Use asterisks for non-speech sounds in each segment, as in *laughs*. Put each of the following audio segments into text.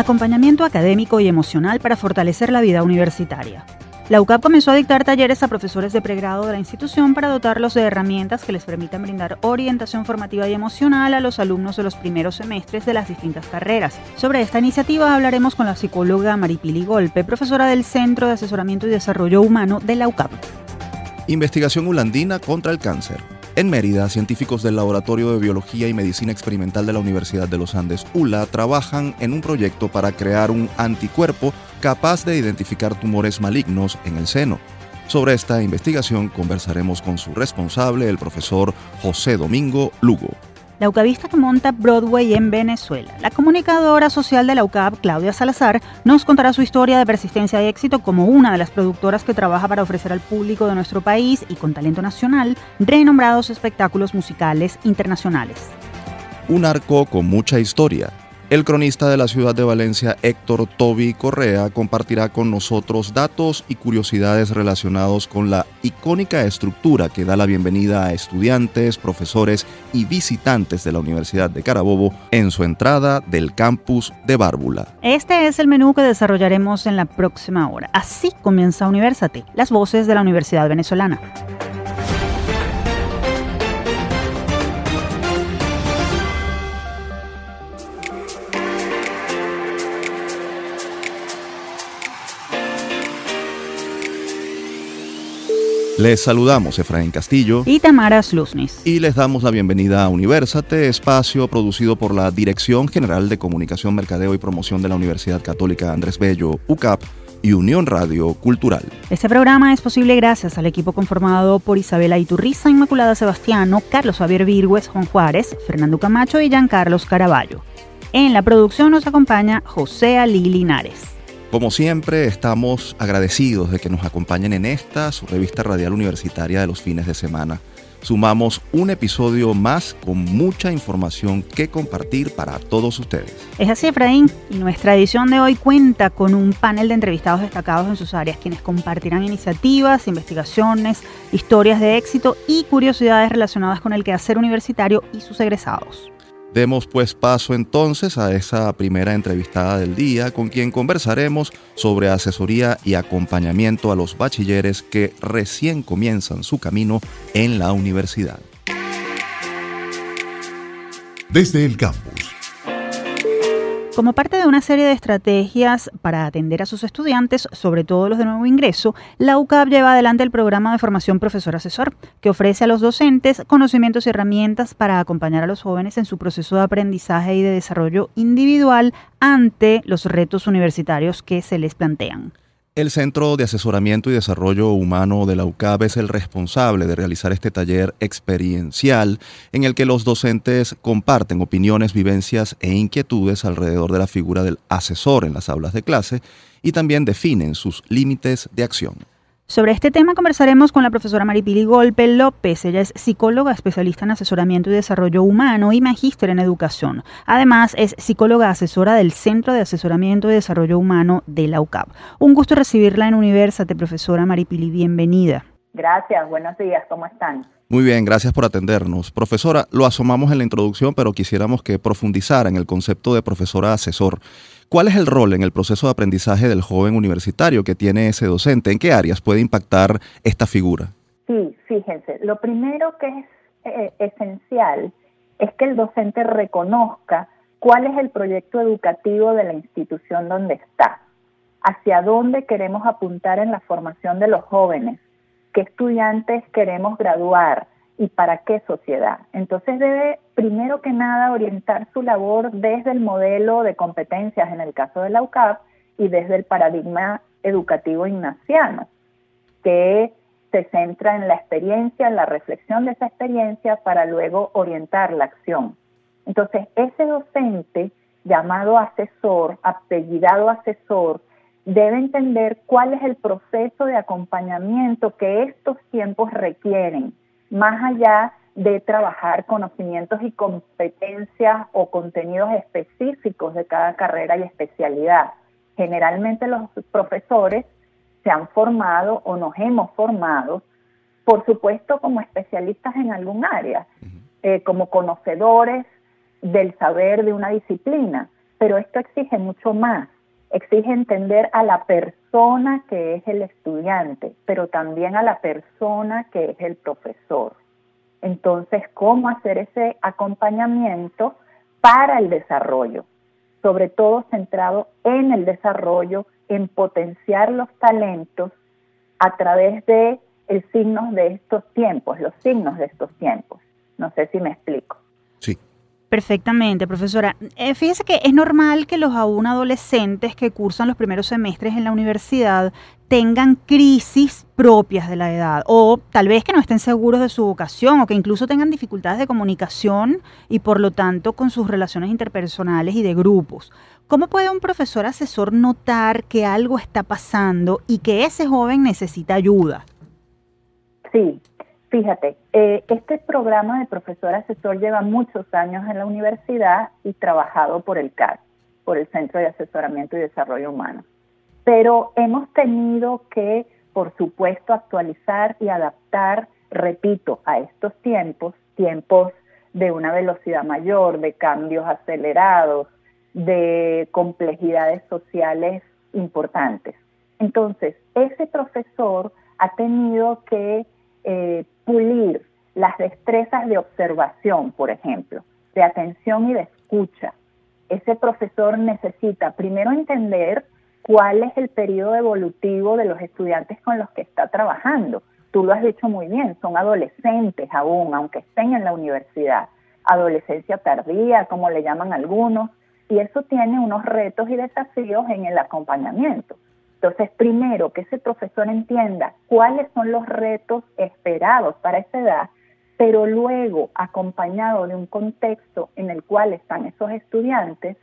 acompañamiento académico y emocional para fortalecer la vida universitaria. La UCAP comenzó a dictar talleres a profesores de pregrado de la institución para dotarlos de herramientas que les permitan brindar orientación formativa y emocional a los alumnos de los primeros semestres de las distintas carreras. Sobre esta iniciativa hablaremos con la psicóloga Maripili Golpe, profesora del Centro de Asesoramiento y Desarrollo Humano de la UCAP. Investigación Ulandina contra el cáncer. En Mérida, científicos del Laboratorio de Biología y Medicina Experimental de la Universidad de los Andes, ULA, trabajan en un proyecto para crear un anticuerpo capaz de identificar tumores malignos en el seno. Sobre esta investigación conversaremos con su responsable, el profesor José Domingo Lugo la UCAVista que monta Broadway en Venezuela. La comunicadora social de la UCAB, Claudia Salazar, nos contará su historia de persistencia y éxito como una de las productoras que trabaja para ofrecer al público de nuestro país y con talento nacional renombrados espectáculos musicales internacionales. Un arco con mucha historia el cronista de la ciudad de Valencia, Héctor Toby Correa, compartirá con nosotros datos y curiosidades relacionados con la icónica estructura que da la bienvenida a estudiantes, profesores y visitantes de la Universidad de Carabobo en su entrada del campus de Bárbula. Este es el menú que desarrollaremos en la próxima hora. Así comienza Universate, las voces de la Universidad Venezolana. Les saludamos Efraín Castillo y Tamara Sluznis. Y les damos la bienvenida a Universate, espacio producido por la Dirección General de Comunicación, Mercadeo y Promoción de la Universidad Católica Andrés Bello, UCAP y Unión Radio Cultural. Este programa es posible gracias al equipo conformado por Isabela Iturriza, Inmaculada Sebastiano, Carlos Javier Virgües, Juan Juárez, Fernando Camacho y Giancarlos Caraballo. En la producción nos acompaña José Ali Linares. Como siempre, estamos agradecidos de que nos acompañen en esta, su revista radial universitaria de los fines de semana. Sumamos un episodio más con mucha información que compartir para todos ustedes. Es así, Efraín, y nuestra edición de hoy cuenta con un panel de entrevistados destacados en sus áreas, quienes compartirán iniciativas, investigaciones, historias de éxito y curiosidades relacionadas con el quehacer universitario y sus egresados. Demos pues paso entonces a esa primera entrevistada del día con quien conversaremos sobre asesoría y acompañamiento a los bachilleres que recién comienzan su camino en la universidad. Desde el campus como parte de una serie de estrategias para atender a sus estudiantes, sobre todo los de nuevo ingreso, la UCAP lleva adelante el programa de formación profesor asesor, que ofrece a los docentes conocimientos y herramientas para acompañar a los jóvenes en su proceso de aprendizaje y de desarrollo individual ante los retos universitarios que se les plantean. El Centro de Asesoramiento y Desarrollo Humano de la UCAB es el responsable de realizar este taller experiencial en el que los docentes comparten opiniones, vivencias e inquietudes alrededor de la figura del asesor en las aulas de clase y también definen sus límites de acción. Sobre este tema conversaremos con la profesora Maripili Golpe López. Ella es psicóloga especialista en asesoramiento y desarrollo humano y magíster en educación. Además, es psicóloga asesora del Centro de Asesoramiento y Desarrollo Humano de la UCAP. Un gusto recibirla en Universate, profesora Maripili. Bienvenida. Gracias, buenos días, ¿cómo están? Muy bien, gracias por atendernos. Profesora, lo asomamos en la introducción, pero quisiéramos que profundizara en el concepto de profesora asesor. ¿Cuál es el rol en el proceso de aprendizaje del joven universitario que tiene ese docente? ¿En qué áreas puede impactar esta figura? Sí, fíjense, lo primero que es eh, esencial es que el docente reconozca cuál es el proyecto educativo de la institución donde está, hacia dónde queremos apuntar en la formación de los jóvenes, qué estudiantes queremos graduar, y para qué sociedad. Entonces debe, primero que nada, orientar su labor desde el modelo de competencias, en el caso de la UCAP, y desde el paradigma educativo ignaciano, que se centra en la experiencia, en la reflexión de esa experiencia para luego orientar la acción. Entonces, ese docente llamado asesor, apellidado asesor, debe entender cuál es el proceso de acompañamiento que estos tiempos requieren más allá de trabajar conocimientos y competencias o contenidos específicos de cada carrera y especialidad. Generalmente los profesores se han formado o nos hemos formado, por supuesto, como especialistas en algún área, eh, como conocedores del saber de una disciplina, pero esto exige mucho más. Exige entender a la persona que es el estudiante, pero también a la persona que es el profesor. Entonces, ¿cómo hacer ese acompañamiento para el desarrollo? Sobre todo centrado en el desarrollo, en potenciar los talentos a través de el signo de estos tiempos, los signos de estos tiempos. No sé si me explico. Perfectamente, profesora. Eh, fíjese que es normal que los aún adolescentes que cursan los primeros semestres en la universidad tengan crisis propias de la edad o tal vez que no estén seguros de su vocación o que incluso tengan dificultades de comunicación y por lo tanto con sus relaciones interpersonales y de grupos. ¿Cómo puede un profesor asesor notar que algo está pasando y que ese joven necesita ayuda? Sí, fíjate, eh, este programa de profesor asesor lleva muchos años en la universidad y trabajado por el CAD, por el Centro de Asesoramiento y Desarrollo Humano. Pero hemos tenido que, por supuesto, actualizar y adaptar, repito, a estos tiempos, tiempos de una velocidad mayor, de cambios acelerados, de complejidades sociales importantes. Entonces, ese profesor ha tenido que eh, pulir las destrezas de observación, por ejemplo, de atención y de escucha. Ese profesor necesita primero entender cuál es el periodo evolutivo de los estudiantes con los que está trabajando. Tú lo has dicho muy bien, son adolescentes aún, aunque estén en la universidad. Adolescencia tardía, como le llaman algunos, y eso tiene unos retos y desafíos en el acompañamiento. Entonces, primero, que ese profesor entienda cuáles son los retos esperados para esa edad, pero luego acompañado de un contexto en el cual están esos estudiantes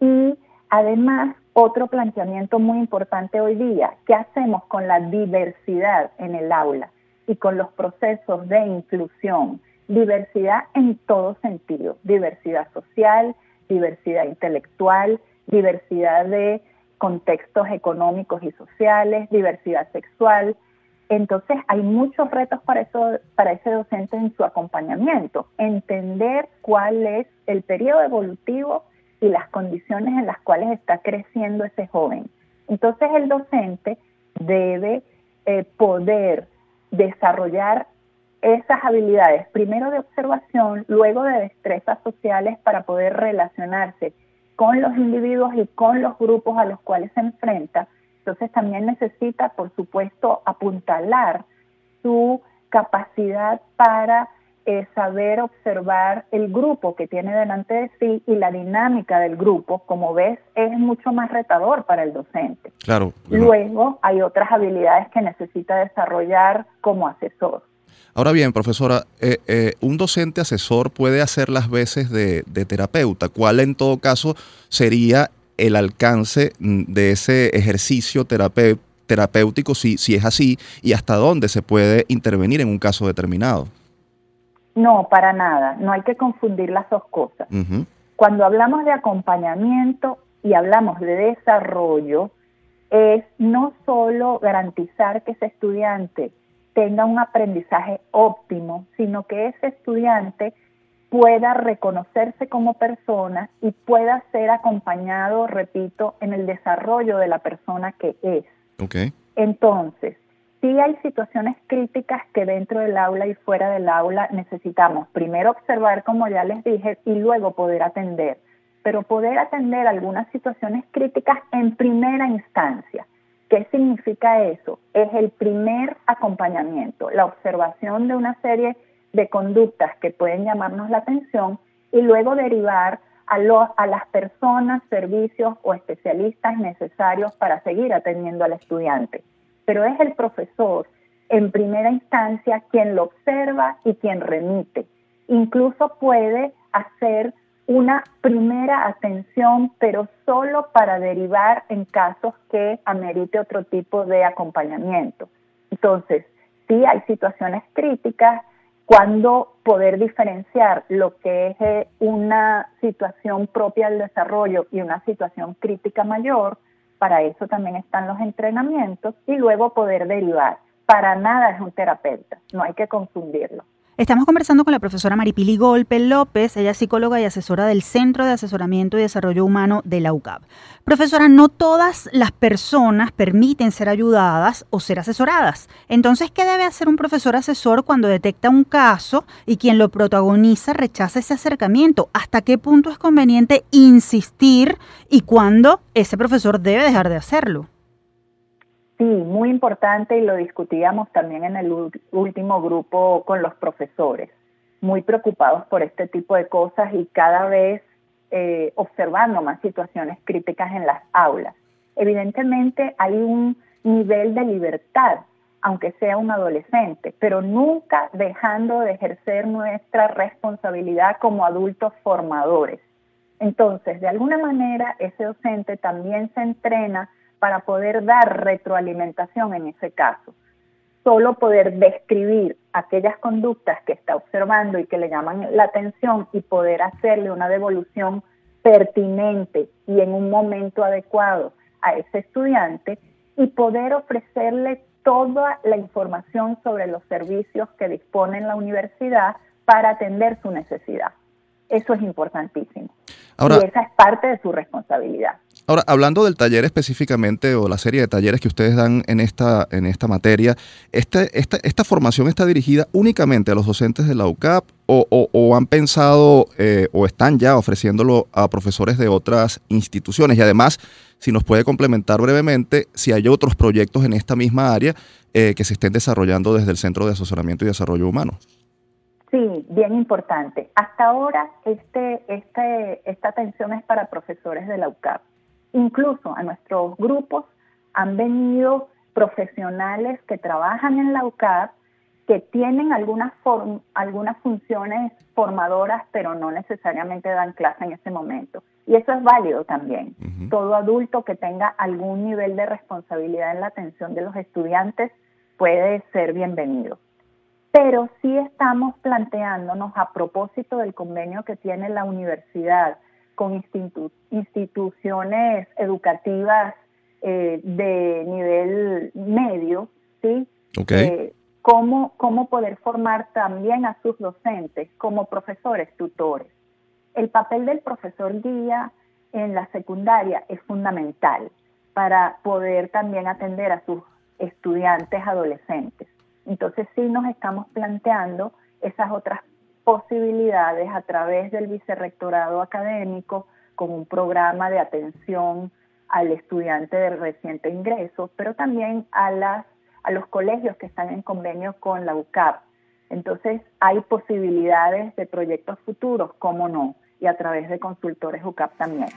y además otro planteamiento muy importante hoy día, ¿qué hacemos con la diversidad en el aula y con los procesos de inclusión? Diversidad en todo sentido, diversidad social, diversidad intelectual, diversidad de contextos económicos y sociales, diversidad sexual. Entonces hay muchos retos para, eso, para ese docente en su acompañamiento. Entender cuál es el periodo evolutivo y las condiciones en las cuales está creciendo ese joven. Entonces el docente debe eh, poder desarrollar esas habilidades, primero de observación, luego de destrezas sociales para poder relacionarse con los individuos y con los grupos a los cuales se enfrenta, entonces también necesita, por supuesto, apuntalar su capacidad para eh, saber observar el grupo que tiene delante de sí y la dinámica del grupo, como ves, es mucho más retador para el docente. Claro. Luego hay otras habilidades que necesita desarrollar como asesor. Ahora bien, profesora, eh, eh, un docente asesor puede hacer las veces de, terapeuta. ¿Cuál en todo caso sería el alcance mm, de ese ejercicio terapéutico si, si es así y hasta dónde se puede intervenir en un caso determinado? No, para nada. No hay que confundir las dos cosas. Cuando hablamos de acompañamiento y hablamos de desarrollo, es no solo garantizar que ese estudiante tenga un aprendizaje óptimo, sino que ese estudiante pueda reconocerse como persona y pueda ser acompañado, repito, en el desarrollo de la persona que es. Okay. Entonces, sí hay situaciones críticas que dentro del aula y fuera del aula necesitamos primero observar, como ya les dije, y luego poder atender. Pero poder atender algunas situaciones críticas en primera instancia. ¿Qué significa eso? Es el primer acompañamiento, la observación de una serie de conductas que pueden llamarnos la atención y luego derivar a, a las personas, servicios o especialistas necesarios para seguir atendiendo al estudiante. Pero es el profesor en primera instancia quien lo observa y quien remite. Incluso puede hacer una primera atención, pero solo para derivar en casos que amerite otro tipo de acompañamiento. Entonces, sí hay situaciones críticas cuando poder diferenciar lo que es eh, una situación propia del desarrollo y una situación crítica mayor, para eso también están los entrenamientos y luego poder derivar. Para nada es un terapeuta, no hay que confundirlo. Estamos conversando con la profesora Maripili Golpe López, ella es psicóloga y asesora del Centro de Asesoramiento y Desarrollo Humano de la UCAP. Profesora, no todas las personas permiten ser ayudadas o ser asesoradas. Entonces, ¿qué debe hacer un profesor asesor cuando detecta un caso y quien lo protagoniza rechaza ese acercamiento? ¿Hasta qué punto es conveniente insistir y cuándo ese profesor debe dejar de hacerlo? Sí, muy importante y lo discutíamos también en el último grupo con los profesores, muy preocupados por este tipo de cosas y cada vez eh, observando más situaciones críticas en las aulas. Evidentemente hay un nivel de libertad, aunque sea un adolescente, pero nunca dejando de ejercer nuestra responsabilidad como adultos formadores. Entonces, de alguna manera, ese docente también se entrena para poder dar retroalimentación en ese caso. Solo poder describir aquellas conductas que está observando y que le llaman la atención y poder hacerle una devolución pertinente y en un momento adecuado a ese estudiante y poder ofrecerle toda la información sobre los servicios que dispone en la universidad para atender su necesidad. Eso es importantísimo. y esa es parte de su responsabilidad. Ahora, hablando del taller específicamente o la serie de talleres que ustedes dan en esta, en esta materia, este, esta, esta formación está dirigida únicamente a los docentes de la UCAP o, han pensado eh, o están ya ofreciéndolo a profesores de otras instituciones. Y además, si nos puede complementar brevemente, si hay otros proyectos en esta misma área eh, que se estén desarrollando desde el Centro de Asesoramiento y Desarrollo Humano. Sí, bien importante. Hasta ahora este, este, esta atención es para profesores de la UCAP. Incluso a nuestros grupos han venido profesionales que trabajan en la UCAP que tienen algunas, algunas funciones formadoras, pero no necesariamente dan clase en ese momento. Y eso es válido también. Todo adulto que tenga algún nivel de responsabilidad en la atención de los estudiantes puede ser bienvenido pero sí estamos planteándonos a propósito del convenio que tiene la universidad con instituciones educativas eh, de nivel medio, ¿sí? Eh, cómo, cómo poder formar también a sus docentes como profesores tutores. El papel del profesor guía en la secundaria es fundamental para poder también atender a sus estudiantes adolescentes. Entonces sí nos estamos planteando esas otras posibilidades a través del vicerrectorado académico con un programa de atención al estudiante de reciente ingreso, pero también a, las, a los colegios que están en convenio con la UCAP. Entonces hay posibilidades de proyectos futuros, cómo no, y a través de consultores UCAP también.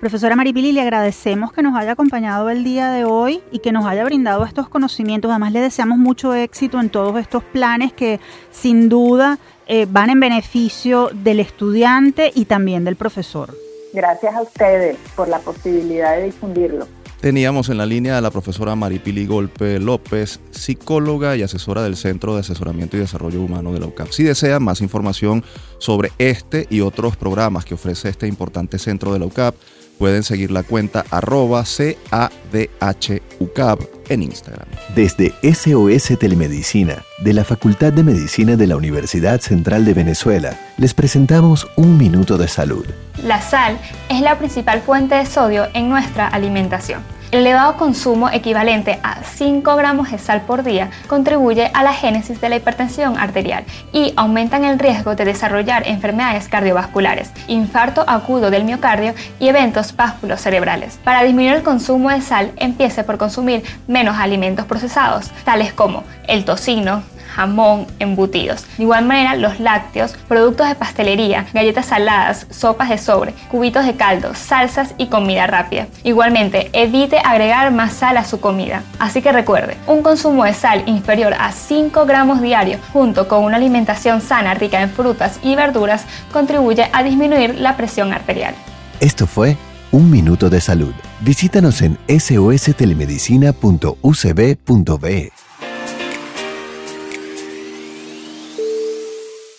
Profesora Maripili, le agradecemos que nos haya acompañado el día de hoy y que nos haya brindado estos conocimientos. Además, le deseamos mucho éxito en todos estos planes que sin duda eh, van en beneficio del estudiante y también del profesor. Gracias a ustedes por la posibilidad de difundirlo. Teníamos en la línea a la profesora Maripili Golpe López, psicóloga y asesora del Centro de Asesoramiento y Desarrollo Humano de la UCAP. Si desean más información sobre este y otros programas que ofrece este importante centro de la UCAP, pueden seguir la cuenta arroba CADHUCAP en Instagram. Desde SOS Telemedicina, de la Facultad de Medicina de la Universidad Central de Venezuela, les presentamos un minuto de salud. La sal es la principal fuente de sodio en nuestra alimentación. El elevado consumo equivalente a 5 gramos de sal por día contribuye a la génesis de la hipertensión arterial y aumentan el riesgo de desarrollar enfermedades cardiovasculares, infarto agudo del miocardio y eventos cerebrales. Para disminuir el consumo de sal, empiece por consumir menos alimentos procesados, tales como el tocino, jamón, embutidos. De igual manera, los lácteos, productos de pastelería, galletas saladas, sopas de sobre, cubitos de caldo, salsas y comida rápida. Igualmente, evite agregar más sal a su comida. Así que recuerde, un consumo de sal inferior a 5 gramos diarios junto con una alimentación sana rica en frutas y verduras contribuye a disminuir la presión arterial. Esto fue Un Minuto de Salud. Visítanos en sostelemedicina.ucb.be.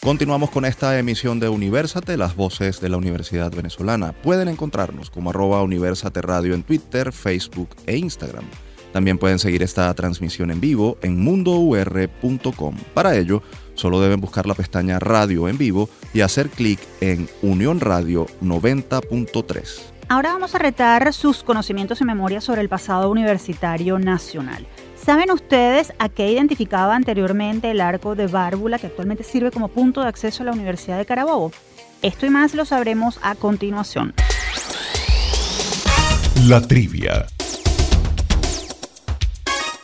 Continuamos con esta emisión de Universate, las voces de la Universidad Venezolana. Pueden encontrarnos como arroba Universate Radio en Twitter, Facebook e Instagram. También pueden seguir esta transmisión en vivo en mundour.com. Para ello, Solo deben buscar la pestaña Radio en vivo y hacer clic en Unión Radio 90.3. Ahora vamos a retar sus conocimientos y memoria sobre el pasado universitario nacional. ¿Saben ustedes a qué identificaba anteriormente el arco de Bárbula que actualmente sirve como punto de acceso a la Universidad de Carabobo? Esto y más lo sabremos a continuación. La trivia.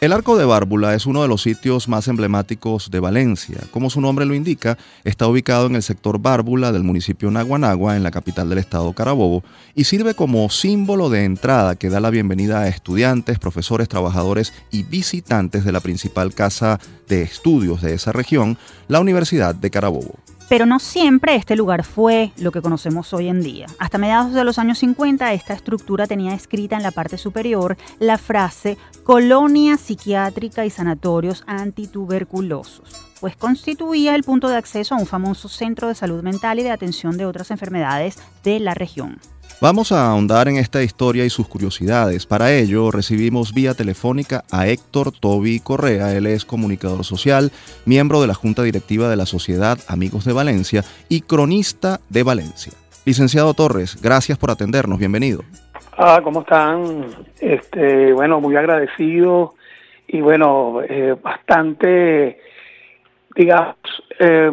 El Arco de Bárbula es uno de los sitios más emblemáticos de Valencia. Como su nombre lo indica, está ubicado en el sector Bárbula del municipio Naguanagua, en la capital del estado Carabobo, y sirve como símbolo de entrada que da la bienvenida a estudiantes, profesores, trabajadores y visitantes de la principal casa de estudios de esa región, la Universidad de Carabobo. Pero no siempre este lugar fue lo que conocemos hoy en día. Hasta mediados de los años 50, esta estructura tenía escrita en la parte superior la frase Colonia Psiquiátrica y Sanatorios Antituberculosos, pues constituía el punto de acceso a un famoso centro de salud mental y de atención de otras enfermedades de la región. Vamos a ahondar en esta historia y sus curiosidades. Para ello, recibimos vía telefónica a Héctor Toby Correa. Él es comunicador social, miembro de la Junta Directiva de la Sociedad Amigos de Valencia y cronista de Valencia. Licenciado Torres, gracias por atendernos. Bienvenido. Ah, ¿cómo están? Este, bueno, muy agradecido y bueno, eh, bastante, digamos, eh,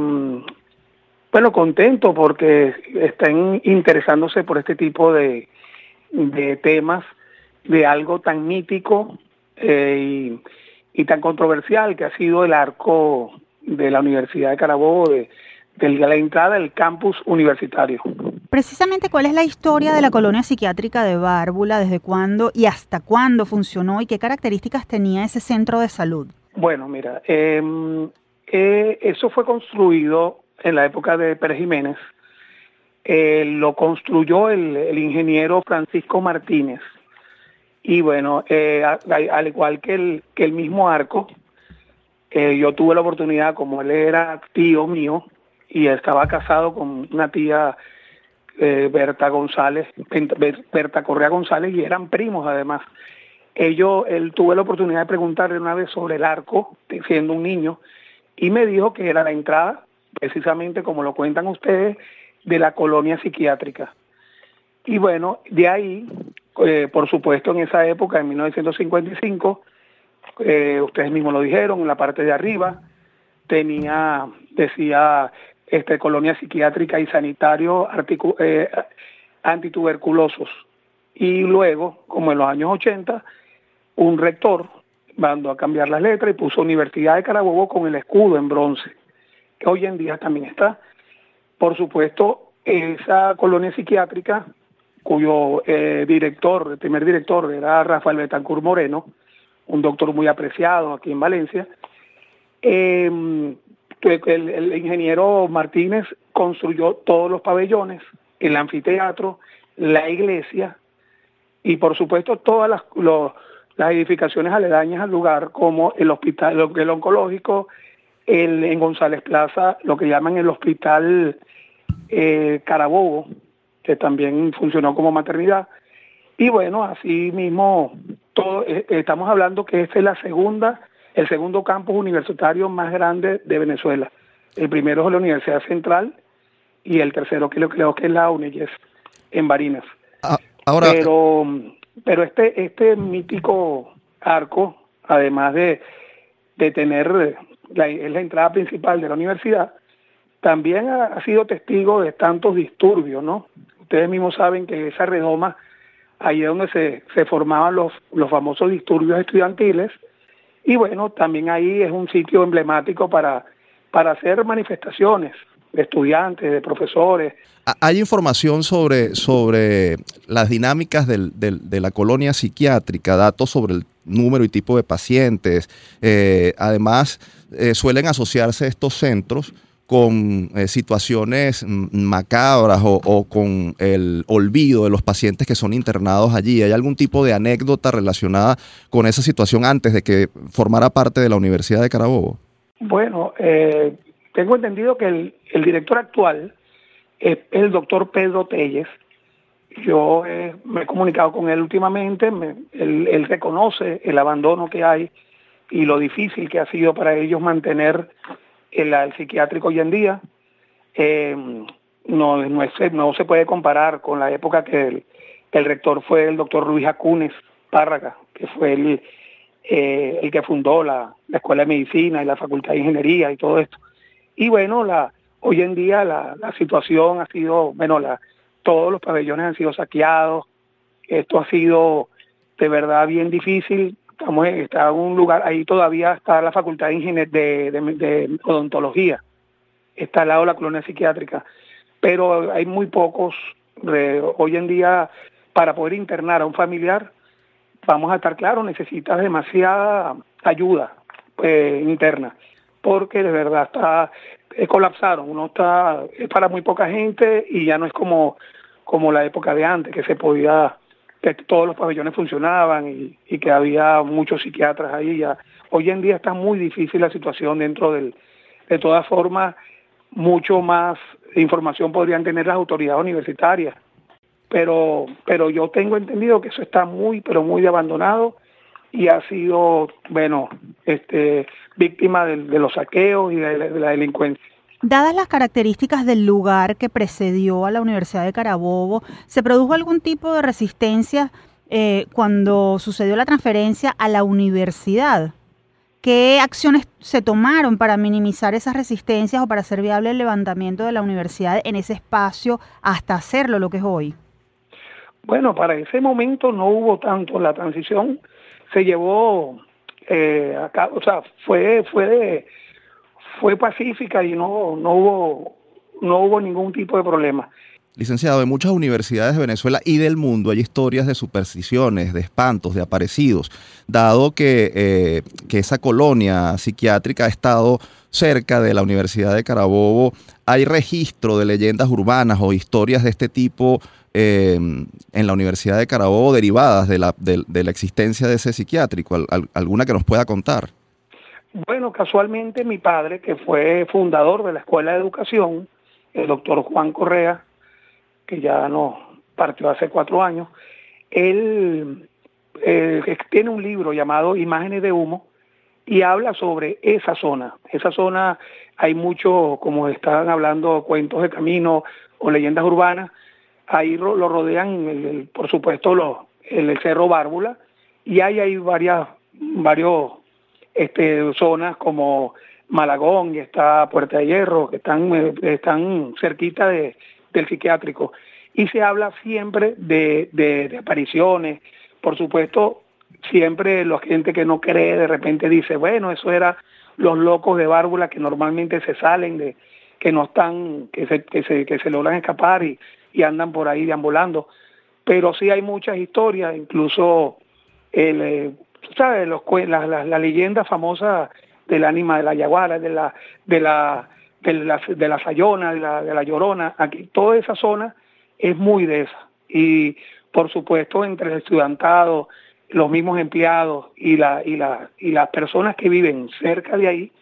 bueno, contento porque están interesándose por este tipo de, temas, de algo tan mítico eh, y, tan controversial que ha sido el arco de la Universidad de Carabobo, de, la entrada del campus universitario. Precisamente, ¿cuál es la historia de la colonia psiquiátrica de Bárbula? ¿Desde cuándo y hasta cuándo funcionó y qué características tenía ese centro de salud? Bueno, mira, em, eh, eso fue construido en la época de Pérez Jiménez, eh, lo construyó el, ingeniero Francisco Martínez. Y bueno, eh, al igual que el, que el mismo arco, eh, yo tuve la oportunidad, como él era tío mío y estaba casado con una tía Berta González, Berta Correa González, y eran primos además. Ellos, él tuve la oportunidad de preguntarle una vez sobre el arco, siendo un niño, y me dijo que era la entrada precisamente como lo cuentan ustedes, de la colonia psiquiátrica. Y bueno, de ahí, eh, por supuesto, en esa época, en 1955, eh, ustedes mismos lo dijeron, en la parte de arriba tenía, decía, este, colonia psiquiátrica y sanitario eh, antituberculosos. Y luego, como en los años 80, un rector mandó a cambiar las letras y puso Universidad de Carabobo con el escudo en bronce hoy en día también está. Por supuesto, esa colonia psiquiátrica, cuyo eh, director, el primer director era Rafael Betancur Moreno, un doctor muy apreciado aquí en Valencia, em, el, ingeniero Martínez construyó todos los pabellones, el anfiteatro, la iglesia y por supuesto todas las, las edificaciones aledañas al lugar como el hospital, el oncológico, el, en González Plaza lo que llaman el Hospital eh, Carabobo, que también funcionó como maternidad. Y bueno, así mismo todo, eh, estamos hablando que este es la segunda, el segundo campus universitario más grande de Venezuela. El primero es la Universidad Central y el tercero creo, creo que es la UNEYES en Barinas. Ah, ahora... Pero, pero este, este mítico arco, además de, de tener es la entrada principal de la universidad, también ha, sido testigo de tantos disturbios, ¿no? Ustedes mismos saben que esa redoma, ahí es donde se, se formaban los, los famosos disturbios estudiantiles, y bueno, también ahí es un sitio emblemático para, para hacer manifestaciones de estudiantes, de profesores. Hay información sobre, sobre las dinámicas del, de la colonia psiquiátrica, datos sobre el número y tipo de pacientes. Eh, además, eh, suelen asociarse estos centros con eh, situaciones macabras o, con el olvido de los pacientes que son internados allí. ¿Hay algún tipo de anécdota relacionada con esa situación antes de que formara parte de la Universidad de Carabobo? Bueno, tengo entendido que el, director actual es el doctor Pedro Telles, yo eh, me he comunicado con él últimamente, él, reconoce el abandono que hay y lo difícil que ha sido para ellos mantener el, el psiquiátrico hoy en día. Eh, no, no, no, se puede comparar con la época que el, el rector fue el doctor Luis Acunes Párraga, que fue el, eh, el que fundó la, la, Escuela de Medicina y la Facultad de Ingeniería y todo esto. Y bueno, la, hoy en día la, la situación ha sido, bueno, la, todos los pabellones han sido saqueados, esto ha sido de verdad bien difícil, estamos está en un lugar, ahí todavía está la Facultad de, de, de, de Odontología, está al lado de la colonia psiquiátrica, pero hay muy pocos, hoy en día para poder internar a un familiar, vamos a estar claros, necesitas demasiada ayuda eh, interna, porque de verdad está eh, colapsaron, uno está es para muy poca gente y ya no es como como la época de antes que se podía que todos los pabellones funcionaban y, que había muchos psiquiatras ahí ya hoy en día está muy difícil la situación dentro del de todas formas mucho más información podrían tener las autoridades universitarias pero, pero yo tengo entendido que eso está muy, pero muy abandonado y ha sido, bueno, este, víctima de, los saqueos y de, la delincuencia. Dadas las características del lugar que precedió a la Universidad de Carabobo, ¿se produjo algún tipo de resistencia eh, cuando sucedió la transferencia a la universidad? ¿Qué acciones se tomaron para minimizar esas resistencias o para hacer viable el levantamiento de la universidad en ese espacio hasta hacerlo lo que es hoy? Bueno, para ese momento no hubo tanto la transición, se llevó eh, acá, o sea, fue fue de, fue pacífica y no no hubo no hubo ningún tipo de problema. Licenciado, en muchas universidades de Venezuela y del mundo hay historias de supersticiones, de espantos, de aparecidos, dado que, eh, que esa colonia psiquiátrica ha estado cerca de la Universidad de Carabobo, ¿hay registro de leyendas urbanas o historias de este tipo eh, en la Universidad de Carabobo derivadas de la, de, de la existencia de ese psiquiátrico? ¿Al, al, ¿Alguna que nos pueda contar? Bueno, casualmente mi padre, que fue fundador de la Escuela de Educación, el doctor Juan Correa, que ya no partió hace cuatro años, él eh, tiene un libro llamado Imágenes de Humo y habla sobre esa zona. Esa zona hay mucho, como están hablando, cuentos de camino o leyendas urbanas, ahí lo, rodean, por supuesto, el, Cerro Bárbula, y hay, hay varias varios este, zonas como Malagón y está Puerta de Hierro, que están, están cerquita de, del psiquiátrico. Y se habla siempre de, de, apariciones, por supuesto, siempre la gente que no cree de repente dice, bueno, eso era los locos de Bárbula que normalmente se salen de que no están que se que se, que se logran escapar y, y andan por ahí deambulando. Pero sí hay muchas historias, incluso el, eh, ¿sabes? Los, la, la, la, leyenda famosa del ánima de la yaguara, de la, de la, de la, de la sayona, de la, de la llorona, aquí toda esa zona es muy de esa. Y por supuesto entre el estudiantado, los mismos empleados y, la, y, la, y las personas que viven cerca de ahí,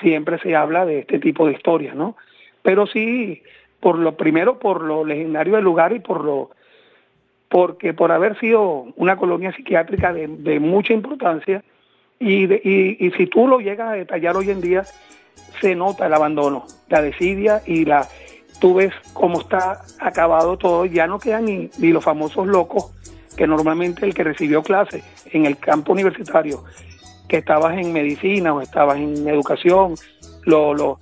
siempre se habla de este tipo de historias, ¿no? Pero sí, por lo primero por lo legendario del lugar y por lo porque por haber sido una colonia psiquiátrica de, mucha importancia y, de, y, y, si tú lo llegas a detallar hoy en día se nota el abandono, la desidia y la tú ves cómo está acabado todo, ya no quedan ni, los famosos locos que normalmente el que recibió clases en el campo universitario, que estabas en medicina o estabas en educación, lo, lo,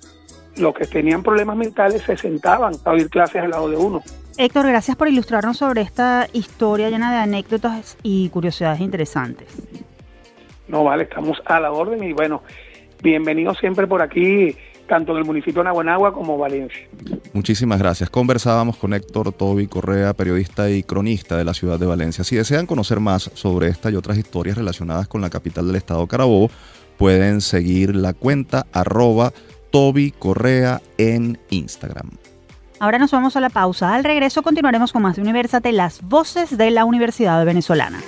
los que tenían problemas mentales se sentaban a oír clases al lado de uno. Héctor, gracias por ilustrarnos sobre esta historia llena de anécdotas y curiosidades interesantes. No, vale, estamos a la orden y bueno, bienvenidos siempre por aquí, tanto en el municipio de Naguanagua como Valencia. Muchísimas gracias. Conversábamos con Héctor Toby Correa, periodista y cronista de la ciudad de Valencia. Si desean conocer más sobre esta y otras historias relacionadas con la capital del estado Carabobo, pueden seguir la cuenta arroba Toby Correa en Instagram. Ahora nos vamos a la pausa. Al regreso continuaremos con más de Universate, las voces de la Universidad Venezolana.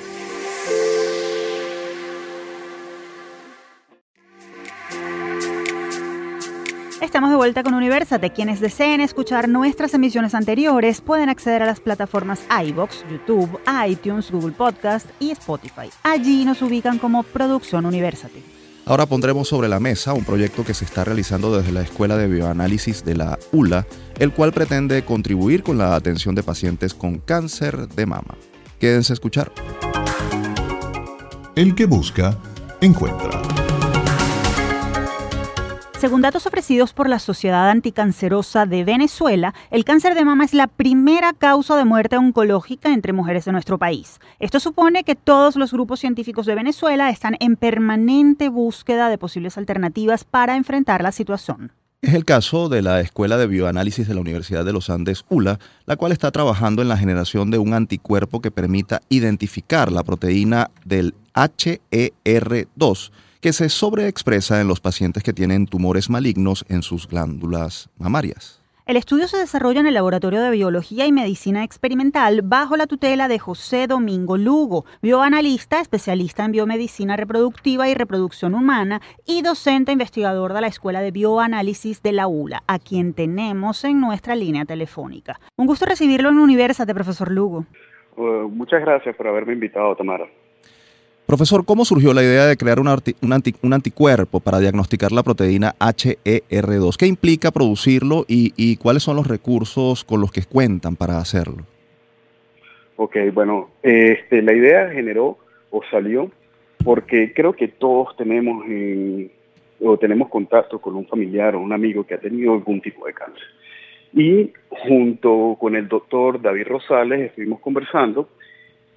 Estamos de vuelta con Universate. Quienes deseen escuchar nuestras emisiones anteriores pueden acceder a las plataformas iBox, YouTube, iTunes, Google Podcast y Spotify. Allí nos ubican como Producción Universate. Ahora pondremos sobre la mesa un proyecto que se está realizando desde la Escuela de Bioanálisis de la ULA, el cual pretende contribuir con la atención de pacientes con cáncer de mama. Quédense a escuchar. El que busca, encuentra. Según datos ofrecidos por la Sociedad Anticancerosa de Venezuela, el cáncer de mama es la primera causa de muerte oncológica entre mujeres de nuestro país. Esto supone que todos los grupos científicos de Venezuela están en permanente búsqueda de posibles alternativas para enfrentar la situación. Es el caso de la Escuela de Bioanálisis de la Universidad de los Andes, ULA, la cual está trabajando en la generación de un anticuerpo que permita identificar la proteína del HER2 que se sobreexpresa en los pacientes que tienen tumores malignos en sus glándulas mamarias. El estudio se desarrolla en el Laboratorio de Biología y Medicina Experimental bajo la tutela de José Domingo Lugo, bioanalista, especialista en biomedicina reproductiva y reproducción humana y docente investigador de la Escuela de Bioanálisis de la ULA, a quien tenemos en nuestra línea telefónica. Un gusto recibirlo en Universate, profesor Lugo. Uh, muchas gracias por haberme invitado, Tamara. Profesor, ¿cómo surgió la idea de crear un, anticuerpo para diagnosticar la proteína HER2? ¿Qué implica producirlo y, cuáles son los recursos con los que cuentan para hacerlo? Ok, bueno, este, la idea generó o salió porque creo que todos tenemos o tenemos contacto con un familiar o un amigo que ha tenido algún tipo de cáncer. Y junto con el doctor David Rosales estuvimos conversando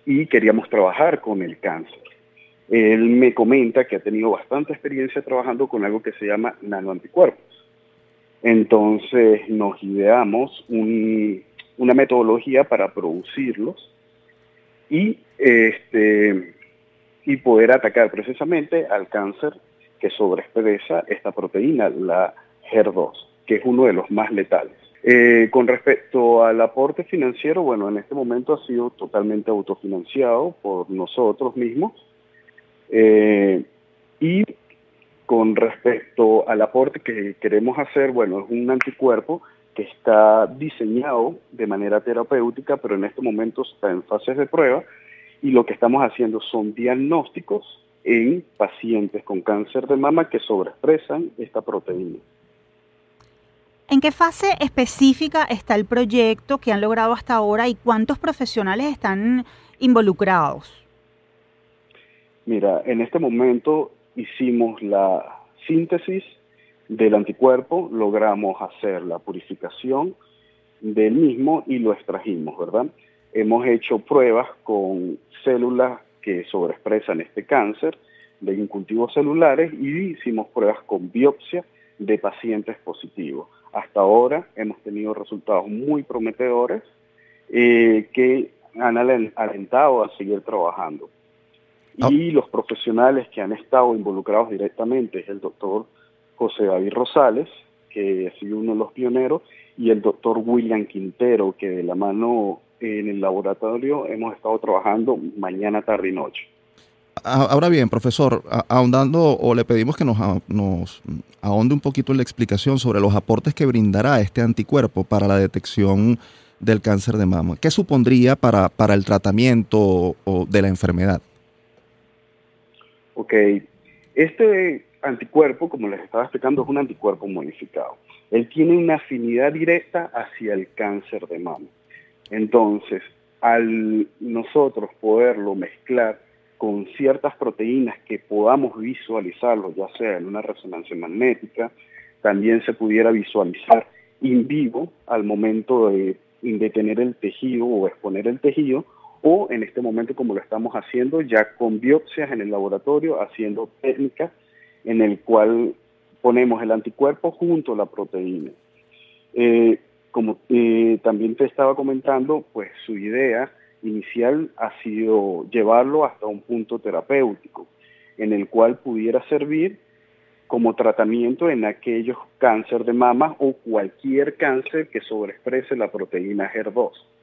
y queríamos trabajar con el cáncer. Él me comenta que ha tenido bastante experiencia trabajando con algo que se llama nanoanticuerpos. Entonces nos ideamos una metodología para producirlos y, este, y poder atacar precisamente al cáncer que sobreexpresa esta proteína, la HER2, que es uno de los más letales. Eh, con respecto al aporte financiero, bueno, en este momento ha sido totalmente autofinanciado por nosotros mismos eh, y con respecto al aporte que queremos hacer, bueno, es un anticuerpo que está diseñado de manera terapéutica, pero en este momento está en fases de prueba y lo que estamos haciendo son diagnósticos en pacientes con cáncer de mama que sobreexpresan esta proteína. ¿En qué fase específica está el proyecto que han logrado hasta ahora y cuántos profesionales están involucrados? Mira, en este momento hicimos la síntesis del anticuerpo, logramos hacer la purificación del mismo y lo extrajimos, ¿verdad? Hemos hecho pruebas con células que sobreexpresan este cáncer de incultivos celulares y hicimos pruebas con biopsia de pacientes positivos. Hasta ahora hemos tenido resultados muy prometedores eh, que han alentado a seguir trabajando. Ah. Y los profesionales que han estado involucrados directamente es el doctor José David Rosales, que ha sido uno de los pioneros, y el doctor William Quintero, que de la mano en el laboratorio hemos estado trabajando mañana, tarde y noche. Ahora bien, profesor, ahondando o le pedimos que nos, nos ahonde un poquito en la explicación sobre los aportes que brindará este anticuerpo para la detección del cáncer de mama. ¿Qué supondría para, para el tratamiento de la enfermedad? Ok, este anticuerpo, como les estaba explicando, es un anticuerpo modificado. Él tiene una afinidad directa hacia el cáncer de mama. Entonces, al nosotros poderlo mezclar con ciertas proteínas que podamos visualizarlo, ya sea en una resonancia magnética, también se pudiera visualizar in vivo al momento de, de tener el tejido o exponer el tejido, o en este momento como lo estamos haciendo ya con biopsias en el laboratorio, haciendo técnicas en el cual ponemos el anticuerpo junto a la proteína. Eh, como eh, también te estaba comentando, pues su idea inicial ha sido llevarlo hasta un punto terapéutico, en el cual pudiera servir como tratamiento en aquellos cáncer de mama o cualquier cáncer que sobreexprese la proteína HER2.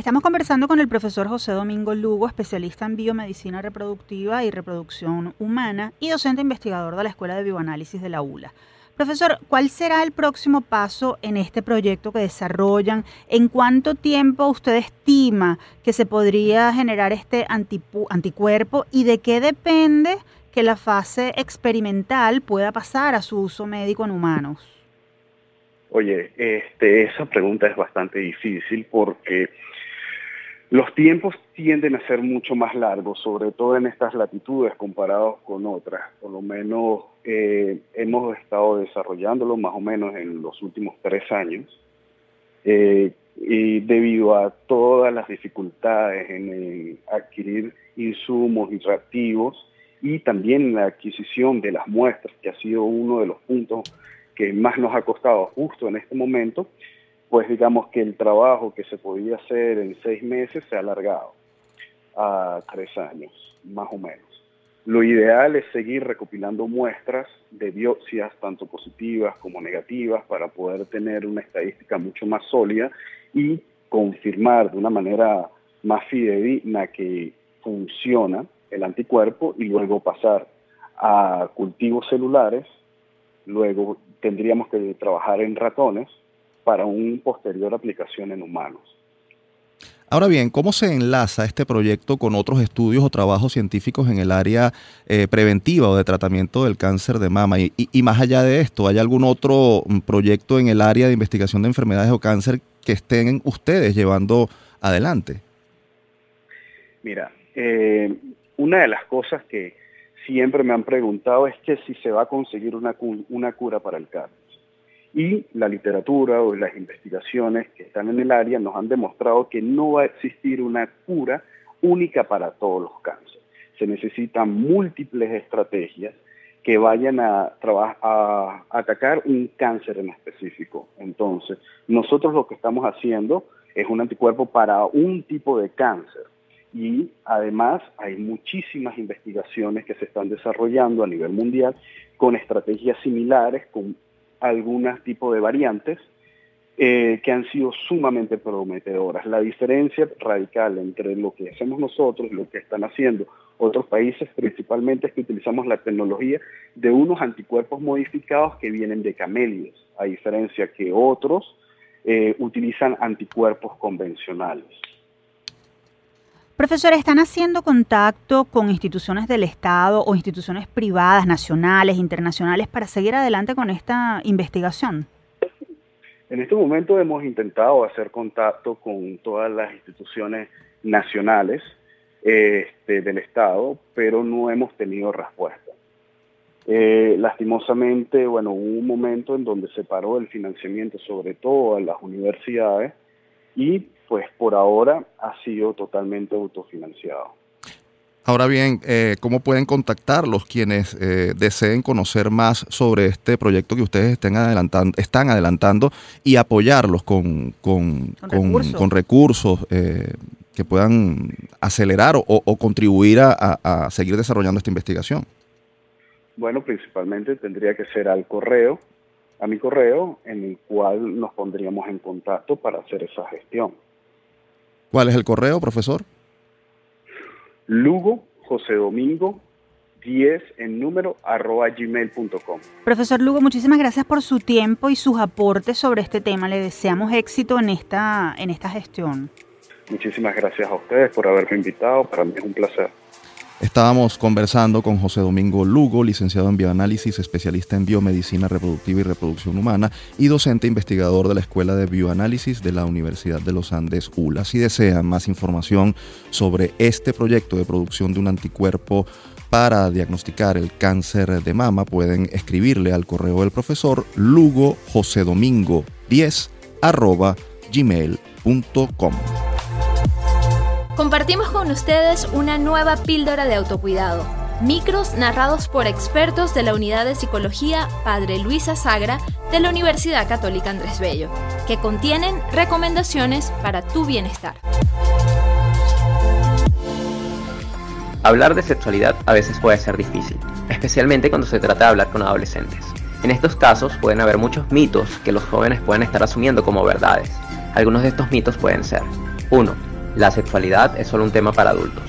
Estamos conversando con el profesor José Domingo Lugo, especialista en biomedicina reproductiva y reproducción humana y docente investigador de la Escuela de Bioanálisis de la ULA. Profesor, ¿cuál será el próximo paso en este proyecto que desarrollan? ¿En cuánto tiempo usted estima que se podría generar este anticuerpo y de qué depende que la fase experimental pueda pasar a su uso médico en humanos? Oye, este, esa pregunta es bastante difícil porque los tiempos tienden a ser mucho más largos, sobre todo en estas latitudes comparados con otras. Por lo menos eh, hemos estado desarrollándolo más o menos en los últimos tres años. Eh, y debido a todas las dificultades en adquirir insumos y reactivos y también la adquisición de las muestras, que ha sido uno de los puntos que más nos ha costado justo en este momento, pues digamos que el trabajo que se podía hacer en seis meses se ha alargado a tres años, más o menos. Lo ideal es seguir recopilando muestras de biopsias, tanto positivas como negativas, para poder tener una estadística mucho más sólida y confirmar de una manera más fidedigna que funciona el anticuerpo y luego pasar a cultivos celulares. Luego tendríamos que trabajar en ratones para una posterior aplicación en humanos. Ahora bien, ¿cómo se enlaza este proyecto con otros estudios o trabajos científicos en el área eh, preventiva o de tratamiento del cáncer de mama? Y, más allá de esto, ¿hay algún otro mm, proyecto en el área de investigación de enfermedades o cáncer que estén ustedes llevando adelante? Mira, eh, una de las cosas que siempre me han preguntado es que si se va a conseguir una, una cura para el cáncer. Y la literatura o las investigaciones que están en el área nos han demostrado que no va a existir una cura única para todos los cánceres. Se necesitan múltiples estrategias que vayan a, a atacar un cáncer en específico. Entonces, nosotros lo que estamos haciendo es un anticuerpo para un tipo de cáncer. Y además hay muchísimas investigaciones que se están desarrollando a nivel mundial con estrategias similares, con algunos tipos de variantes eh, que han sido sumamente prometedoras. La diferencia radical entre lo que hacemos nosotros y lo que están haciendo otros países principalmente es que utilizamos la tecnología de unos anticuerpos modificados que vienen de camélidos, a diferencia que otros eh, utilizan anticuerpos convencionales. Profesor, ¿están haciendo contacto con instituciones del Estado o instituciones privadas, nacionales, internacionales, para seguir adelante con esta investigación? En este momento hemos intentado hacer contacto con todas las instituciones nacionales este, del Estado, pero no hemos tenido respuesta. Eh, lastimosamente, bueno, hubo un momento en donde se paró el financiamiento, sobre todo a las universidades, y pues por ahora ha sido totalmente autofinanciado. Ahora bien, eh, ¿cómo pueden contactarlos quienes eh, deseen conocer más sobre este proyecto que ustedes estén adelantando, están adelantando y apoyarlos con, con, recursos, eh, que puedan acelerar o, contribuir a, seguir desarrollando esta investigación? Bueno, principalmente tendría que ser al correo, a mi correo, en el cual nos pondríamos en contacto para hacer esa gestión. ¿Cuál es el correo, profesor? Lugo José Domingo 10 en número arroba gmail.com. Profesor Lugo, muchísimas gracias por su tiempo y sus aportes sobre este tema. Le deseamos éxito en esta, en esta gestión. Muchísimas gracias a ustedes por haberme invitado. Para mí es un placer. Estábamos conversando con José Domingo Lugo, licenciado en bioanálisis, especialista en biomedicina reproductiva y reproducción humana y docente investigador de la Escuela de Bioanálisis de la Universidad de los Andes, ULA. Si desean más información sobre este proyecto de producción de un anticuerpo para diagnosticar el cáncer de mama, pueden escribirle al correo del profesor lugo domingo 10 gmail.com. Compartimos con ustedes una nueva píldora de autocuidado. Micros narrados por expertos de la Unidad de Psicología Padre Luisa Sagra de la Universidad Católica Andrés Bello, que contienen recomendaciones para tu bienestar. Hablar de sexualidad a veces puede ser difícil, especialmente cuando se trata de hablar con adolescentes. En estos casos pueden haber muchos mitos que los jóvenes pueden estar asumiendo como verdades. Algunos de estos mitos pueden ser 1 la sexualidad es solo un tema para adultos.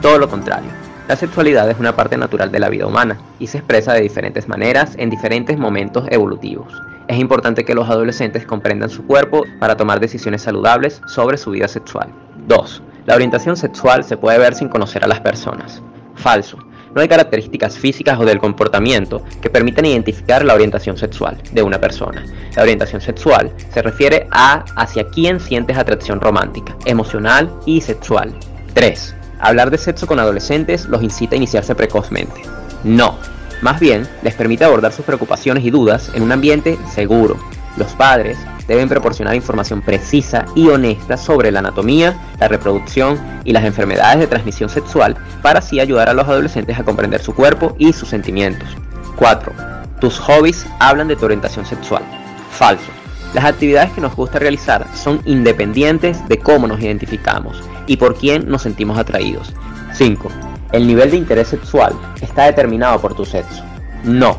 Todo lo contrario. La sexualidad es una parte natural de la vida humana y se expresa de diferentes maneras en diferentes momentos evolutivos. Es importante que los adolescentes comprendan su cuerpo para tomar decisiones saludables sobre su vida sexual. 2. La orientación sexual se puede ver sin conocer a las personas. Falso. No hay características físicas o del comportamiento que permitan identificar la orientación sexual de una persona. La orientación sexual se refiere a hacia quién sientes atracción romántica, emocional y sexual. 3. Hablar de sexo con adolescentes los incita a iniciarse precozmente. No, más bien les permite abordar sus preocupaciones y dudas en un ambiente seguro. Los padres deben proporcionar información precisa y honesta sobre la anatomía, la reproducción y las enfermedades de transmisión sexual para así ayudar a los adolescentes a comprender su cuerpo y sus sentimientos. 4. Tus hobbies hablan de tu orientación sexual. Falso. Las actividades que nos gusta realizar son independientes de cómo nos identificamos y por quién nos sentimos atraídos. 5. El nivel de interés sexual está determinado por tu sexo. No,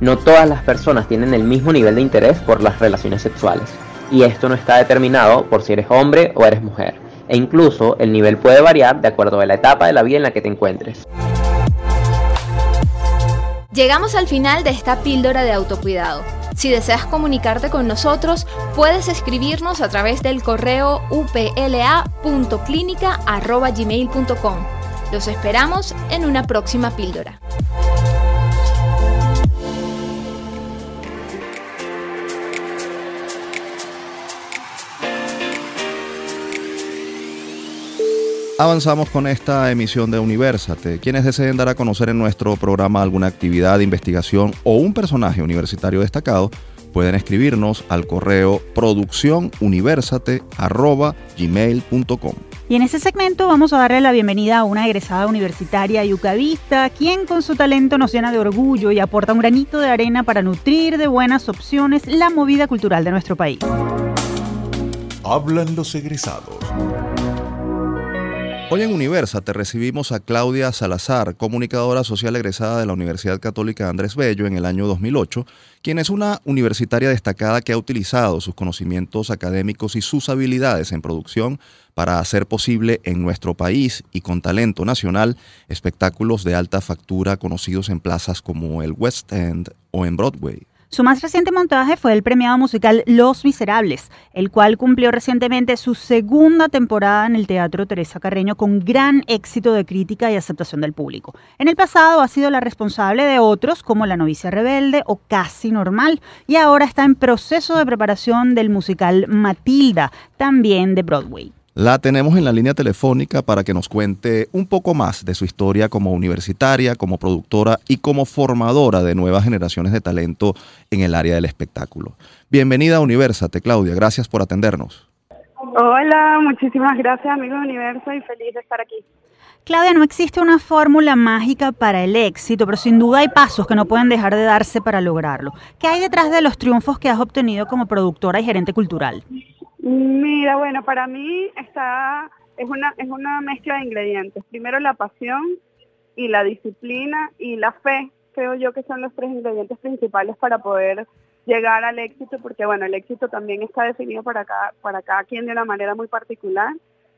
no todas las personas tienen el mismo nivel de interés por las relaciones sexuales, y esto no está determinado por si eres hombre o eres mujer, e incluso el nivel puede variar de acuerdo a la etapa de la vida en la que te encuentres. Llegamos al final de esta píldora de autocuidado. Si deseas comunicarte con nosotros, puedes escribirnos a través del correo upla.clinica.gmail.com. Los esperamos en una próxima píldora. Avanzamos con esta emisión de Universate. Quienes deseen dar a conocer en nuestro programa alguna actividad de investigación o un personaje universitario destacado, pueden escribirnos al correo producciónuniversate.gmail.com. Y en este segmento vamos a darle la bienvenida a una egresada universitaria yucavista, quien con su talento nos llena de orgullo y aporta un granito de arena para nutrir de buenas opciones la movida cultural de nuestro país. Hablan los egresados. Hoy en Universa te recibimos a Claudia Salazar, comunicadora social egresada de la Universidad Católica Andrés Bello en el año 2008, quien es una universitaria destacada que ha utilizado sus conocimientos académicos y sus habilidades en producción para hacer posible en nuestro país y con talento nacional espectáculos de alta factura conocidos en plazas como el West End o en Broadway. Su más reciente montaje fue el premiado musical Los Miserables, el cual cumplió recientemente su segunda temporada en el Teatro Teresa Carreño con gran éxito de crítica y aceptación del público. En el pasado ha sido la responsable de otros como La novicia rebelde o Casi normal y ahora está en proceso de preparación del musical Matilda, también de Broadway. La tenemos en la línea telefónica para que nos cuente un poco más de su historia como universitaria, como productora y como formadora de nuevas generaciones de talento en el área del espectáculo. Bienvenida a Universate, Claudia. Gracias por atendernos. Hola, muchísimas gracias, amigos de Universo, y feliz de estar aquí. Claudia, no existe una fórmula mágica para el éxito, pero sin duda hay pasos que no pueden dejar de darse para lograrlo. ¿Qué hay detrás de los triunfos que has obtenido como productora y gerente cultural? Mira, bueno, para mí está es una es una mezcla de ingredientes. Primero la pasión y la disciplina y la fe, creo yo que son los tres ingredientes principales para poder llegar al éxito, porque bueno, el éxito también está definido para cada, para cada quien de una manera muy particular.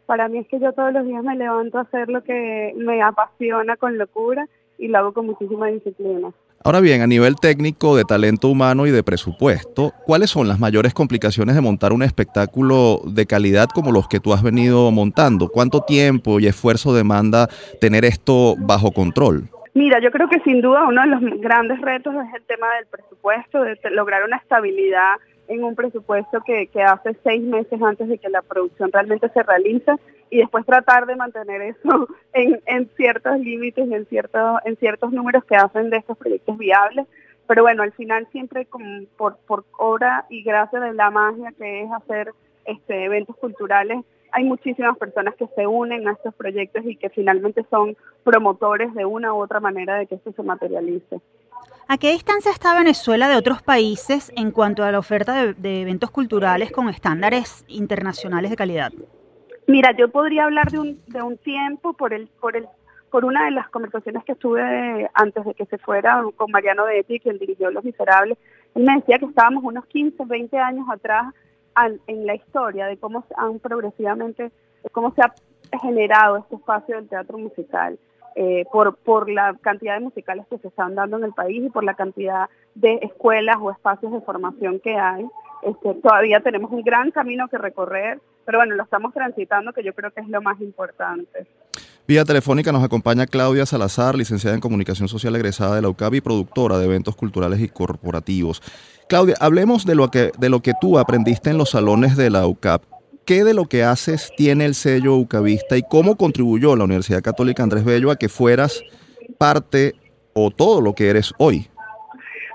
Para mí es que yo todos los días me levanto a hacer lo que me apasiona con locura y lo hago con muchísima disciplina. Ahora bien, a nivel técnico, de talento humano y de presupuesto, ¿cuáles son las mayores complicaciones de montar un espectáculo de calidad como los que tú has venido montando? ¿Cuánto tiempo y esfuerzo demanda tener esto bajo control? Mira, yo creo que sin duda uno de los grandes retos es el tema del presupuesto, de lograr una estabilidad en un presupuesto que, hace seis meses antes de que la producción realmente se realice y después tratar de mantener eso *laughs* en, ciertos límites en, ciertos, en ciertos números que hacen de estos proyectos viables. Pero bueno, al final siempre por, por obra y gracias de la magia que es hacer este, eventos culturales, hay muchísimas personas que se unen a estos proyectos y que finalmente son promotores de una u otra manera de que esto se materialice. ¿A qué distancia está Venezuela de otros países en cuanto a la oferta de, eventos culturales con estándares internacionales de calidad? Mira, yo podría hablar de un, de un tiempo por el, por el, por una de las conversaciones que tuve antes de que se fuera con Mariano Detti, quien dirigió Los Miserables. Él me decía que estábamos unos 15, 20 años atrás en la historia de cómo han progresivamente, cómo se ha generado este espacio del teatro musical. Eh, por, por la cantidad de musicales que se están dando en el país y por la cantidad de escuelas o espacios de formación que hay. Este, todavía tenemos un gran camino que recorrer, pero bueno, lo estamos transitando, que yo creo que es lo más importante. Vía telefónica nos acompaña Claudia Salazar, licenciada en Comunicación Social egresada de la UCAB y productora de eventos culturales y corporativos. Claudia, hablemos de lo que, de lo que tú aprendiste en los salones de la UCAP. ¿Qué de lo que haces tiene el sello UCABista y cómo contribuyó la Universidad Católica Andrés Bello a que fueras parte o todo lo que eres hoy?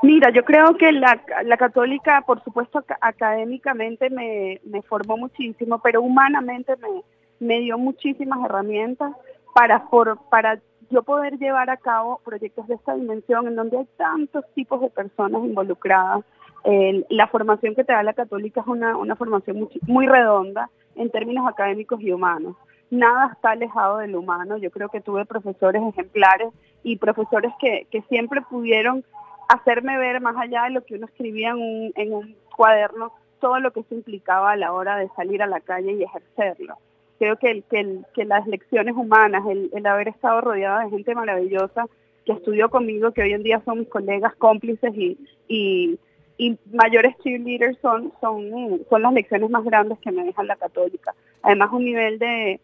Mira, yo creo que la, católica, por supuesto, académicamente me, formó muchísimo, pero humanamente me, me dio muchísimas herramientas para, para yo poder llevar a cabo proyectos de esta dimensión en donde hay tantos tipos de personas involucradas. la formación que te da la católica es una, una formación muy, muy redonda en términos académicos y humanos. Nada está alejado del humano. Yo creo que tuve profesores ejemplares y profesores que, que siempre pudieron hacerme ver más allá de lo que uno escribía en un, en un cuaderno, todo lo que eso implicaba a la hora de salir a la calle y ejercerlo. Creo que, el, que, las lecciones humanas, el, haber estado rodeada de gente maravillosa que estudió conmigo, que hoy en día son mis colegas cómplices y, y, mayores cheerleaders son, son, son las lecciones más grandes que me deja la católica. Además, un nivel de,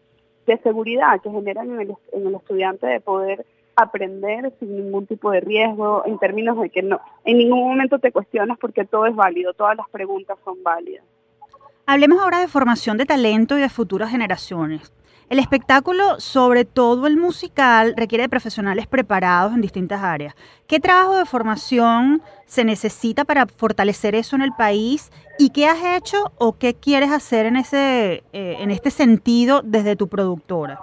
de seguridad que generan en el, en el estudiante de poder aprender sin ningún tipo de riesgo, en términos de que no, en ningún momento te cuestionas porque todo es válido, todas las preguntas son válidas. Hablemos ahora de formación de talento y de futuras generaciones. El espectáculo, sobre todo el musical, requiere de profesionales preparados en distintas áreas. ¿Qué trabajo de formación se necesita para fortalecer eso en el país? ¿Y qué has hecho o qué quieres hacer en, ese, eh, en este sentido desde tu productora?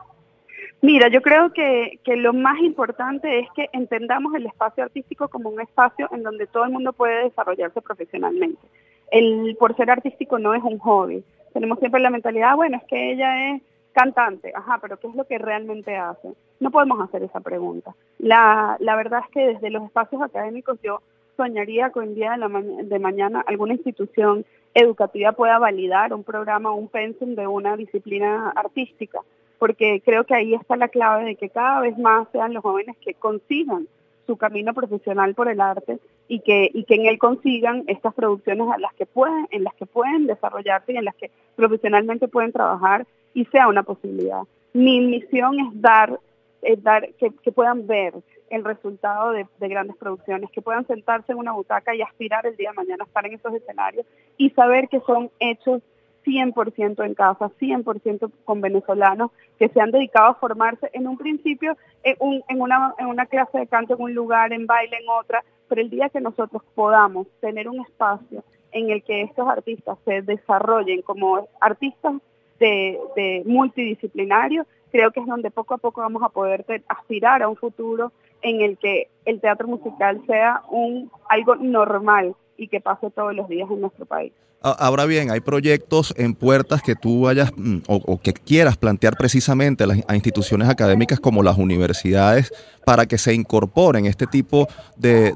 Mira, yo creo que, que, lo más importante es que entendamos el espacio artístico como un espacio en donde todo el mundo puede desarrollarse profesionalmente. El por ser artístico no es un hobby. Tenemos siempre la mentalidad, bueno, es que ella es cantante, ajá, pero ¿qué es lo que realmente hace? No podemos hacer esa pregunta. La, la verdad es que desde los espacios académicos yo soñaría que en día de, la de mañana alguna institución educativa pueda validar un programa, un pensum de una disciplina artística porque creo que ahí está la clave de que cada vez más sean los jóvenes que consigan su camino profesional por el arte y que, y que en él consigan estas producciones a las que pueden, en las que pueden desarrollarse y en las que profesionalmente pueden trabajar y sea una posibilidad. Mi misión es dar, es dar que, puedan ver el resultado de, de, grandes producciones, que puedan sentarse en una butaca y aspirar el día de mañana a estar en esos escenarios y saber que son hechos 100% en casa, 100% con venezolanos que se han dedicado a formarse en un principio en, en, una, en una clase de canto en un lugar, en baile en otra, pero el día que nosotros podamos tener un espacio en el que estos artistas se desarrollen como artistas de, de multidisciplinarios, creo que es donde poco a poco vamos a poder aspirar a un futuro en el que el teatro musical sea un algo normal y que pase todos los días en nuestro país. Ahora bien, hay proyectos en puertas que tú vayas mm, o, que quieras plantear precisamente a las instituciones académicas como las universidades para que se incorporen este tipo de,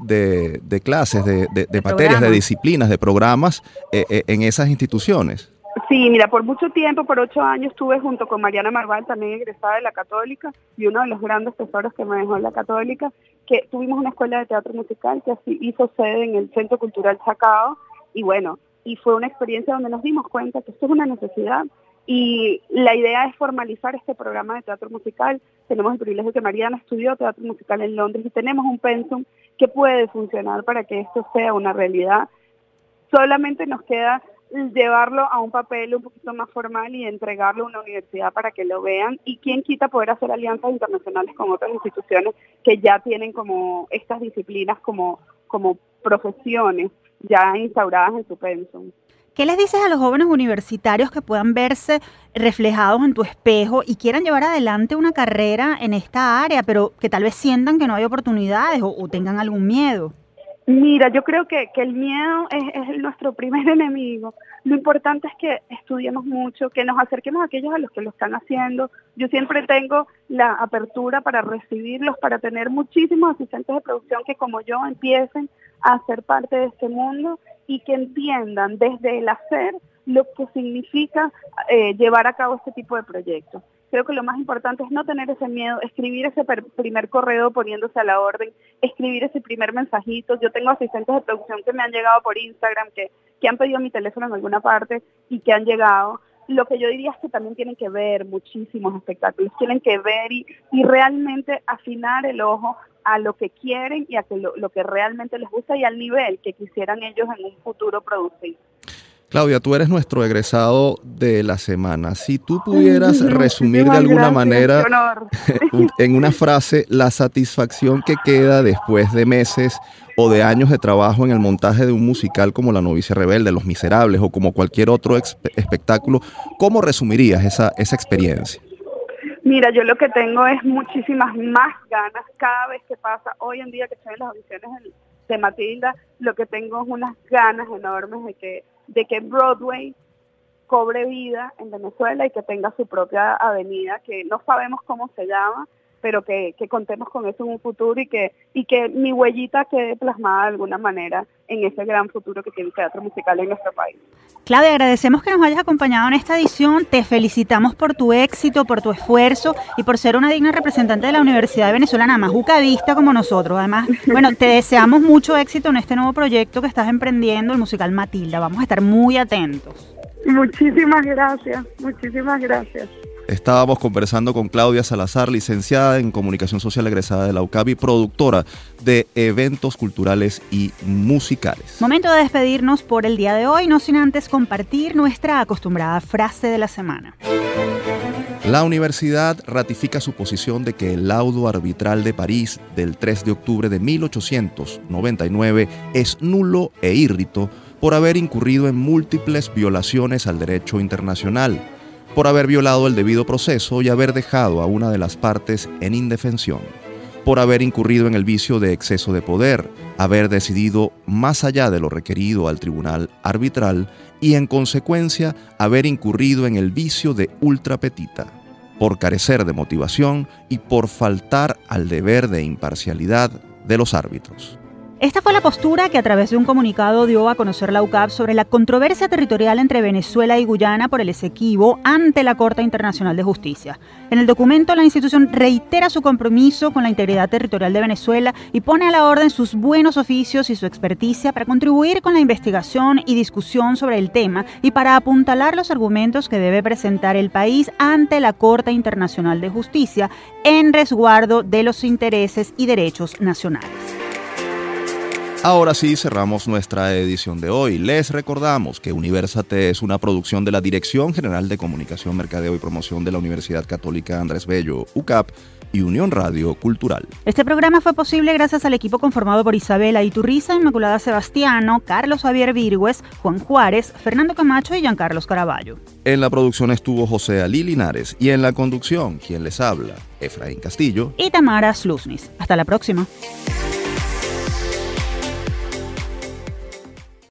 clases, de, materias, de disciplinas, de programas eh, eh, en esas instituciones. Sí, mira, por mucho tiempo, por ocho años, estuve junto con Mariana Marval, también egresada de la Católica, y uno de los grandes tesoros que me dejó la Católica, que tuvimos una escuela de teatro musical que así hizo sede en el Centro Cultural Chacao, y bueno, y fue una experiencia donde nos dimos cuenta que esto es una necesidad y la idea es formalizar este programa de teatro musical. Tenemos el privilegio que Mariana estudió teatro musical en Londres y tenemos un pensum que puede funcionar para que esto sea una realidad. Solamente nos queda llevarlo a un papel un poquito más formal y entregarlo a una universidad para que lo vean y quién quita poder hacer alianzas internacionales con otras instituciones que ya tienen como estas disciplinas como, como profesiones ya instauradas en su pensum. ¿Qué les dices a los jóvenes universitarios que puedan verse reflejados en tu espejo y quieran llevar adelante una carrera en esta área, pero que tal vez sientan que no hay oportunidades o, tengan algún miedo? Mira, yo creo que, el miedo es, nuestro primer *laughs* enemigo. Lo importante es que estudiemos mucho, que nos acerquemos a aquellos a los que lo están haciendo. Yo siempre tengo la apertura para recibirlos, para tener muchísimos asistentes de producción que como yo empiecen a ser parte de este mundo y que entiendan desde el hacer lo que significa eh, llevar a cabo este tipo de proyectos. Creo que lo más importante es no tener ese miedo, escribir ese primer correo poniéndose a la orden, escribir ese primer mensajito. Yo tengo asistentes de producción que me han llegado por Instagram, que, que han pedido mi teléfono en alguna parte y que han llegado. lo que yo diría es que también tienen que ver muchísimos espectáculos, tienen que ver y, y realmente afinar el ojo a lo que quieren y a que lo, lo, que realmente les gusta y al nivel que quisieran ellos en un futuro producir. Claudia, tú eres nuestro egresado de la semana. Si tú pudieras resumir de alguna manera *laughs* en una frase la satisfacción que queda después de meses o de años de trabajo en el montaje de un musical como La novicia rebelde, Los Miserables o como cualquier otro espectáculo, ¿cómo resumirías esa, esa experiencia? Mira, yo lo que tengo es muchísimas más ganas cada vez que pasa. Hoy en día que estoy en las audiciones de Matilda, lo que tengo es unas ganas enormes de que de que Broadway cobre vida en Venezuela y que tenga su propia avenida, que no sabemos cómo se llama, pero que, contemos con eso en un futuro y que, y que mi huellita quede plasmada de alguna manera en ese gran futuro que tiene el teatro musical en nuestro país. Claudia, agradecemos que nos hayas acompañado en esta edición, te felicitamos por tu éxito, por tu esfuerzo y por ser una digna representante de la Universidad Venezolana, más vista como nosotros. Además, *laughs* bueno, te deseamos mucho éxito en este nuevo proyecto que estás emprendiendo, el musical Matilda. Vamos a estar muy atentos. Muchísimas gracias, muchísimas gracias. Estábamos conversando con Claudia Salazar, licenciada en Comunicación Social egresada de la UCAB y productora de eventos culturales y musicales. Momento de despedirnos por el día de hoy, no sin antes compartir nuestra acostumbrada frase de la semana. La universidad ratifica su posición de que el laudo arbitral de París del 3 de octubre de 1899 es nulo e írrito por haber incurrido en múltiples violaciones al derecho internacional por haber violado el debido proceso y haber dejado a una de las partes en indefensión, por haber incurrido en el vicio de exceso de poder, haber decidido más allá de lo requerido al tribunal arbitral y en consecuencia haber incurrido en el vicio de ultrapetita, por carecer de motivación y por faltar al deber de imparcialidad de los árbitros. Esta fue la postura que a través de un comunicado dio a conocer la UCAP sobre la controversia territorial entre Venezuela y Guyana por el Esequibo ante la Corte Internacional de Justicia. En el documento, la institución reitera su compromiso con la integridad territorial de Venezuela y pone a la orden sus buenos oficios y su experticia para contribuir con la investigación y discusión sobre el tema y para apuntalar los argumentos que debe presentar el país ante la Corte Internacional de Justicia en resguardo de los intereses y derechos nacionales. Ahora sí cerramos nuestra edición de hoy. Les recordamos que Universate es una producción de la Dirección General de Comunicación, Mercadeo y Promoción de la Universidad Católica Andrés Bello, UCAP y Unión Radio Cultural. Este programa fue posible gracias al equipo conformado por Isabela Iturriza, Inmaculada Sebastiano, Carlos Javier Virgües, Juan Juárez, Fernando Camacho y Giancarlos Caraballo. En la producción estuvo José Ali Linares y en la conducción, quien les habla, Efraín Castillo y Tamara Slusnis. Hasta la próxima.